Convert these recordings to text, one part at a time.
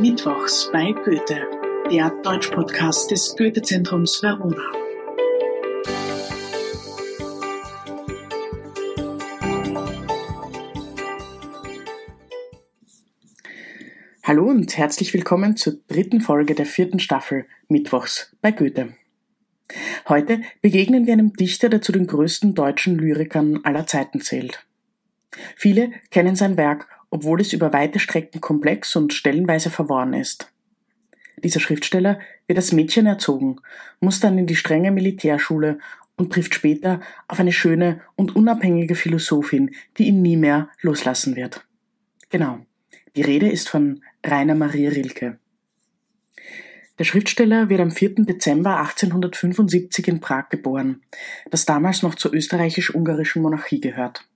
Mittwochs bei Goethe, der Deutsch-Podcast des Goethe-Zentrums Verona. Hallo und herzlich willkommen zur dritten Folge der vierten Staffel Mittwochs bei Goethe. Heute begegnen wir einem Dichter, der zu den größten deutschen Lyrikern aller Zeiten zählt. Viele kennen sein Werk obwohl es über weite Strecken komplex und stellenweise verworren ist. Dieser Schriftsteller wird als Mädchen erzogen, muss dann in die strenge Militärschule und trifft später auf eine schöne und unabhängige Philosophin, die ihn nie mehr loslassen wird. Genau. Die Rede ist von Rainer Maria Rilke. Der Schriftsteller wird am 4. Dezember 1875 in Prag geboren, das damals noch zur österreichisch-ungarischen Monarchie gehört.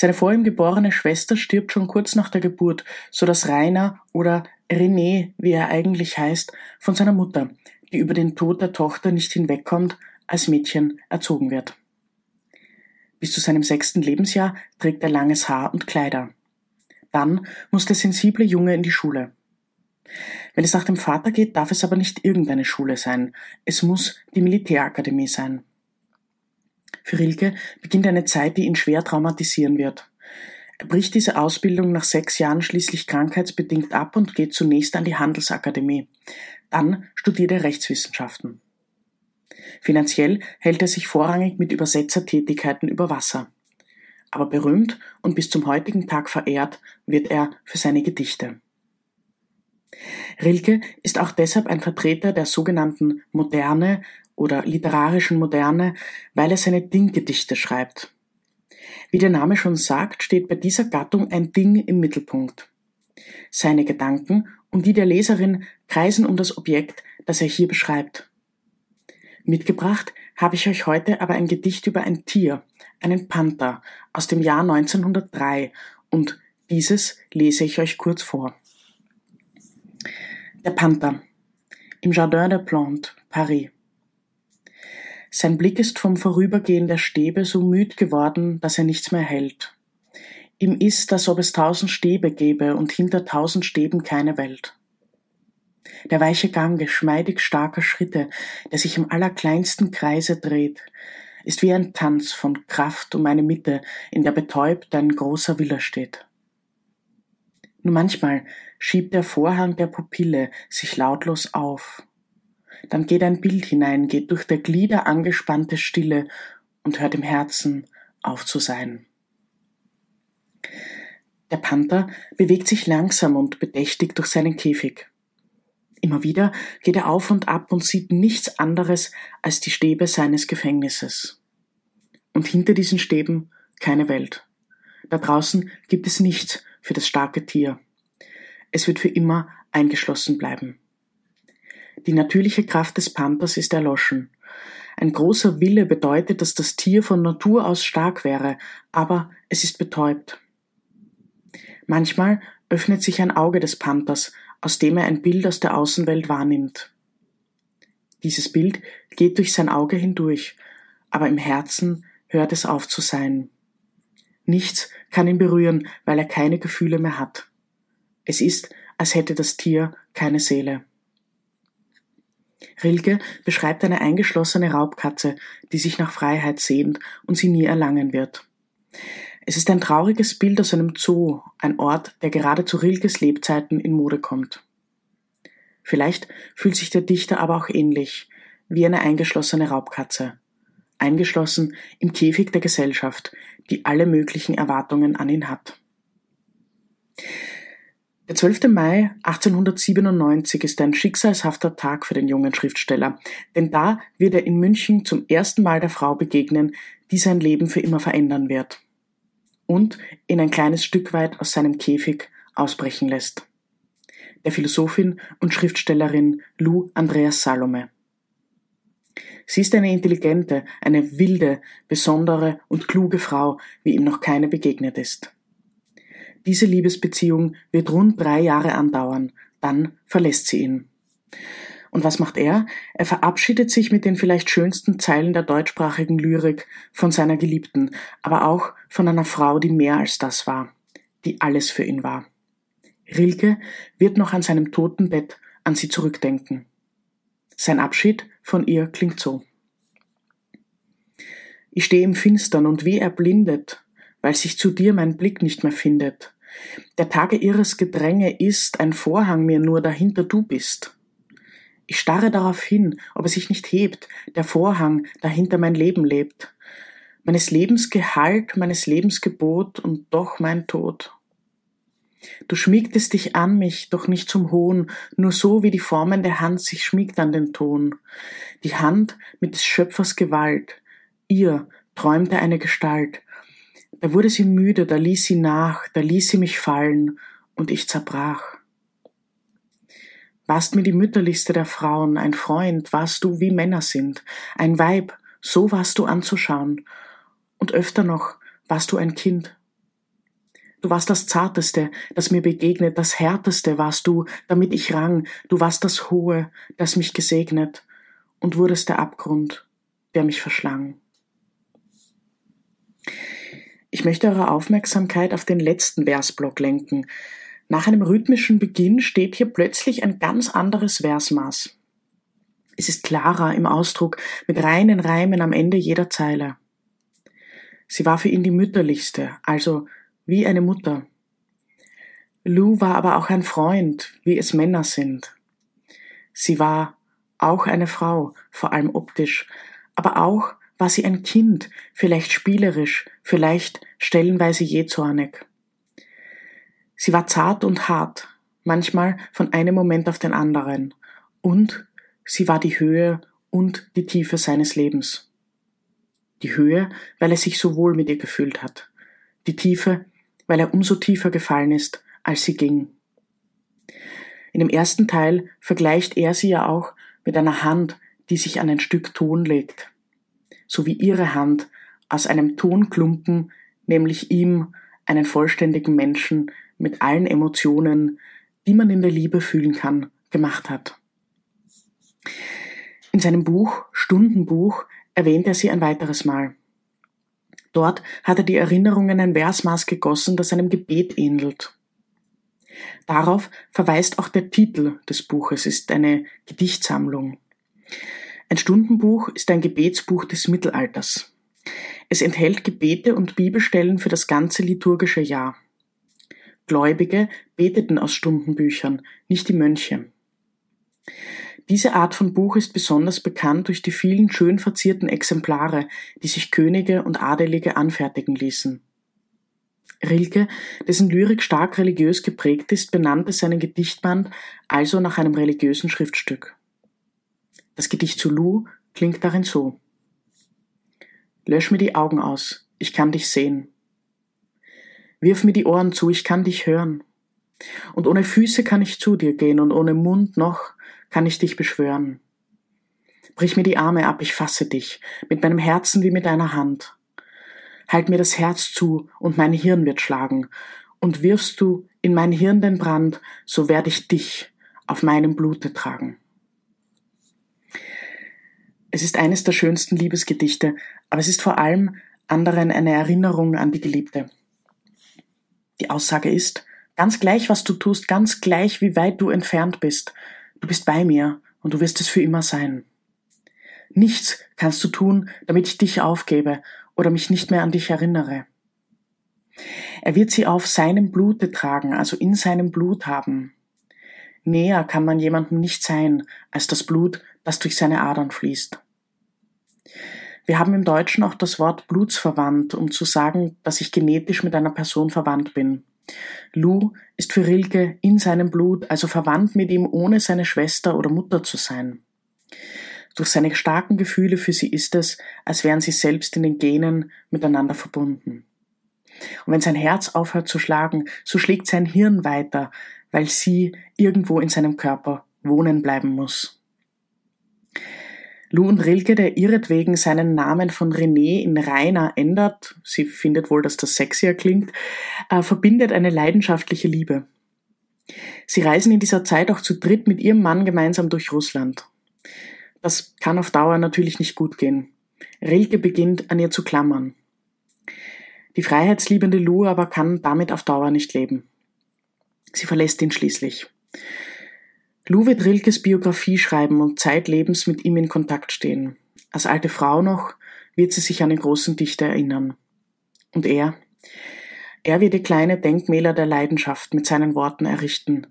Seine vor ihm geborene Schwester stirbt schon kurz nach der Geburt, so dass Rainer oder René, wie er eigentlich heißt, von seiner Mutter, die über den Tod der Tochter nicht hinwegkommt, als Mädchen erzogen wird. Bis zu seinem sechsten Lebensjahr trägt er langes Haar und Kleider. Dann muss der sensible Junge in die Schule. Wenn es nach dem Vater geht, darf es aber nicht irgendeine Schule sein. Es muss die Militärakademie sein. Für Rilke beginnt eine Zeit, die ihn schwer traumatisieren wird. Er bricht diese Ausbildung nach sechs Jahren schließlich krankheitsbedingt ab und geht zunächst an die Handelsakademie. Dann studiert er Rechtswissenschaften. Finanziell hält er sich vorrangig mit Übersetzertätigkeiten über Wasser. Aber berühmt und bis zum heutigen Tag verehrt wird er für seine Gedichte. Rilke ist auch deshalb ein Vertreter der sogenannten Moderne oder literarischen Moderne, weil er seine Dinggedichte schreibt. Wie der Name schon sagt, steht bei dieser Gattung ein Ding im Mittelpunkt. Seine Gedanken und die der Leserin kreisen um das Objekt, das er hier beschreibt. Mitgebracht habe ich euch heute aber ein Gedicht über ein Tier, einen Panther aus dem Jahr 1903 und dieses lese ich euch kurz vor. Der Panther im Jardin des Plantes, Paris. Sein Blick ist vom Vorübergehen der Stäbe so müd geworden, dass er nichts mehr hält. Ihm ist, als ob es tausend Stäbe gäbe und hinter tausend Stäben keine Welt. Der weiche Gang geschmeidig starker Schritte, der sich im allerkleinsten Kreise dreht, ist wie ein Tanz von Kraft um eine Mitte, in der betäubt ein großer Wille steht. Nur manchmal schiebt der Vorhang der Pupille sich lautlos auf dann geht ein Bild hinein, geht durch der Glieder angespannte Stille und hört im Herzen auf zu sein. Der Panther bewegt sich langsam und bedächtig durch seinen Käfig. Immer wieder geht er auf und ab und sieht nichts anderes als die Stäbe seines Gefängnisses. Und hinter diesen Stäben keine Welt. Da draußen gibt es nichts für das starke Tier. Es wird für immer eingeschlossen bleiben. Die natürliche Kraft des Panthers ist erloschen. Ein großer Wille bedeutet, dass das Tier von Natur aus stark wäre, aber es ist betäubt. Manchmal öffnet sich ein Auge des Panthers, aus dem er ein Bild aus der Außenwelt wahrnimmt. Dieses Bild geht durch sein Auge hindurch, aber im Herzen hört es auf zu sein. Nichts kann ihn berühren, weil er keine Gefühle mehr hat. Es ist, als hätte das Tier keine Seele. Rilke beschreibt eine eingeschlossene Raubkatze, die sich nach Freiheit sehnt und sie nie erlangen wird. Es ist ein trauriges Bild aus einem Zoo, ein Ort, der gerade zu Rilkes Lebzeiten in Mode kommt. Vielleicht fühlt sich der Dichter aber auch ähnlich, wie eine eingeschlossene Raubkatze, eingeschlossen im Käfig der Gesellschaft, die alle möglichen Erwartungen an ihn hat. Der 12. Mai 1897 ist ein schicksalshafter Tag für den jungen Schriftsteller, denn da wird er in München zum ersten Mal der Frau begegnen, die sein Leben für immer verändern wird und ihn ein kleines Stück weit aus seinem Käfig ausbrechen lässt. Der Philosophin und Schriftstellerin Lou Andreas Salome. Sie ist eine intelligente, eine wilde, besondere und kluge Frau, wie ihm noch keine begegnet ist. Diese Liebesbeziehung wird rund drei Jahre andauern, dann verlässt sie ihn. Und was macht er? Er verabschiedet sich mit den vielleicht schönsten Zeilen der deutschsprachigen Lyrik von seiner Geliebten, aber auch von einer Frau, die mehr als das war, die alles für ihn war. Rilke wird noch an seinem Totenbett an sie zurückdenken. Sein Abschied von ihr klingt so. Ich stehe im Finstern und wie erblindet, weil sich zu dir mein Blick nicht mehr findet. Der Tage ihres Gedränge ist ein Vorhang mir nur, dahinter du bist. Ich starre darauf hin, ob es sich nicht hebt, der Vorhang, dahinter mein Leben lebt. Meines Lebens Gehalt, meines Lebens Gebot und doch mein Tod. Du schmiegtest dich an mich, doch nicht zum Hohn, nur so wie die formende Hand sich schmiegt an den Ton. Die Hand mit des Schöpfers Gewalt. Ihr träumte eine Gestalt. Da wurde sie müde, da ließ sie nach, da ließ sie mich fallen, und ich zerbrach. Warst mir die mütterlichste der Frauen, ein Freund, warst du wie Männer sind, ein Weib, so warst du anzuschauen, und öfter noch warst du ein Kind. Du warst das Zarteste, das mir begegnet, das Härteste warst du, damit ich rang, du warst das Hohe, das mich gesegnet, und wurdest der Abgrund, der mich verschlang. Ich möchte eure Aufmerksamkeit auf den letzten Versblock lenken, nach einem rhythmischen Beginn steht hier plötzlich ein ganz anderes Versmaß. Es ist klarer im Ausdruck mit reinen Reimen am Ende jeder Zeile. Sie war für ihn die mütterlichste, also wie eine Mutter. Lou war aber auch ein Freund, wie es Männer sind. Sie war auch eine Frau, vor allem optisch, aber auch war sie ein Kind, vielleicht spielerisch, vielleicht stellenweise jähzornig. Sie war zart und hart, manchmal von einem Moment auf den anderen, und sie war die Höhe und die Tiefe seines Lebens. Die Höhe, weil er sich so wohl mit ihr gefühlt hat, die Tiefe, weil er umso tiefer gefallen ist, als sie ging. In dem ersten Teil vergleicht er sie ja auch mit einer Hand, die sich an ein Stück Ton legt, so wie ihre Hand aus einem Tonklumpen, nämlich ihm, einen vollständigen Menschen, mit allen Emotionen, die man in der Liebe fühlen kann, gemacht hat. In seinem Buch Stundenbuch erwähnt er sie ein weiteres Mal. Dort hat er die Erinnerungen ein Versmaß gegossen, das einem Gebet ähnelt. Darauf verweist auch der Titel des Buches, ist eine Gedichtsammlung. Ein Stundenbuch ist ein Gebetsbuch des Mittelalters. Es enthält Gebete und Bibelstellen für das ganze liturgische Jahr. Gläubige beteten aus Stundenbüchern, nicht die Mönche. Diese Art von Buch ist besonders bekannt durch die vielen schön verzierten Exemplare, die sich Könige und Adelige anfertigen ließen. Rilke, dessen Lyrik stark religiös geprägt ist, benannte seinen Gedichtband also nach einem religiösen Schriftstück. Das Gedicht zu Lou klingt darin so. Lösch mir die Augen aus, ich kann dich sehen. Wirf mir die Ohren zu, ich kann dich hören. Und ohne Füße kann ich zu dir gehen und ohne Mund noch kann ich dich beschwören. Brich mir die Arme ab, ich fasse dich, mit meinem Herzen wie mit deiner Hand. Halt mir das Herz zu und mein Hirn wird schlagen, und wirfst du in mein Hirn den Brand, so werde ich dich auf meinem Blute tragen. Es ist eines der schönsten Liebesgedichte, aber es ist vor allem anderen eine Erinnerung an die Geliebte. Die Aussage ist, ganz gleich, was du tust, ganz gleich, wie weit du entfernt bist, du bist bei mir und du wirst es für immer sein. Nichts kannst du tun, damit ich dich aufgebe oder mich nicht mehr an dich erinnere. Er wird sie auf seinem Blute tragen, also in seinem Blut haben. Näher kann man jemandem nicht sein als das Blut, das durch seine Adern fließt. Wir haben im Deutschen auch das Wort blutsverwandt, um zu sagen, dass ich genetisch mit einer Person verwandt bin. Lou ist für Rilke in seinem Blut, also verwandt mit ihm, ohne seine Schwester oder Mutter zu sein. Durch seine starken Gefühle für sie ist es, als wären sie selbst in den Genen miteinander verbunden. Und wenn sein Herz aufhört zu schlagen, so schlägt sein Hirn weiter, weil sie irgendwo in seinem Körper wohnen bleiben muss. Lou und Rilke, der ihretwegen seinen Namen von René in Rainer ändert, sie findet wohl, dass das sexier klingt, äh, verbindet eine leidenschaftliche Liebe. Sie reisen in dieser Zeit auch zu dritt mit ihrem Mann gemeinsam durch Russland. Das kann auf Dauer natürlich nicht gut gehen. Rilke beginnt an ihr zu klammern. Die freiheitsliebende Lou aber kann damit auf Dauer nicht leben. Sie verlässt ihn schließlich. Lou wird Rilkes Biografie schreiben und zeitlebens mit ihm in Kontakt stehen. Als alte Frau noch wird sie sich an den großen Dichter erinnern. Und er? Er wird die kleine Denkmäler der Leidenschaft mit seinen Worten errichten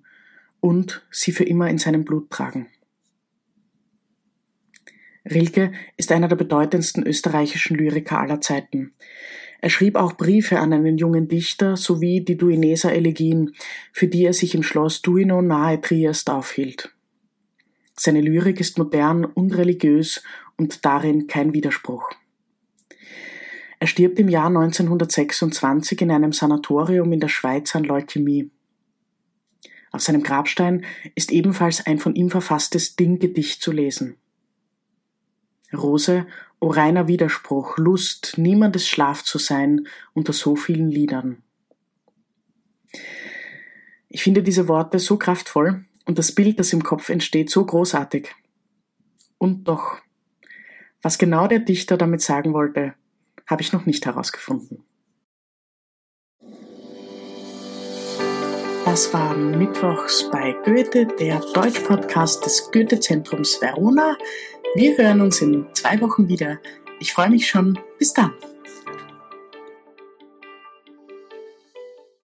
und sie für immer in seinem Blut tragen. Rilke ist einer der bedeutendsten österreichischen Lyriker aller Zeiten. Er schrieb auch Briefe an einen jungen Dichter sowie die Duineser Elegien, für die er sich im Schloss Duino nahe Triest aufhielt. Seine Lyrik ist modern und religiös und darin kein Widerspruch. Er stirbt im Jahr 1926 in einem Sanatorium in der Schweiz an Leukämie. Auf seinem Grabstein ist ebenfalls ein von ihm verfasstes Dinggedicht zu lesen. Rose, o reiner Widerspruch, Lust, niemandes Schlaf zu sein unter so vielen Liedern. Ich finde diese Worte so kraftvoll und das Bild, das im Kopf entsteht, so großartig. Und doch, was genau der Dichter damit sagen wollte, habe ich noch nicht herausgefunden. Das war Mittwochs bei Goethe, der Deutsch-Podcast des Goethe-Zentrums Verona. Wir hören uns in zwei Wochen wieder. Ich freue mich schon. Bis dann.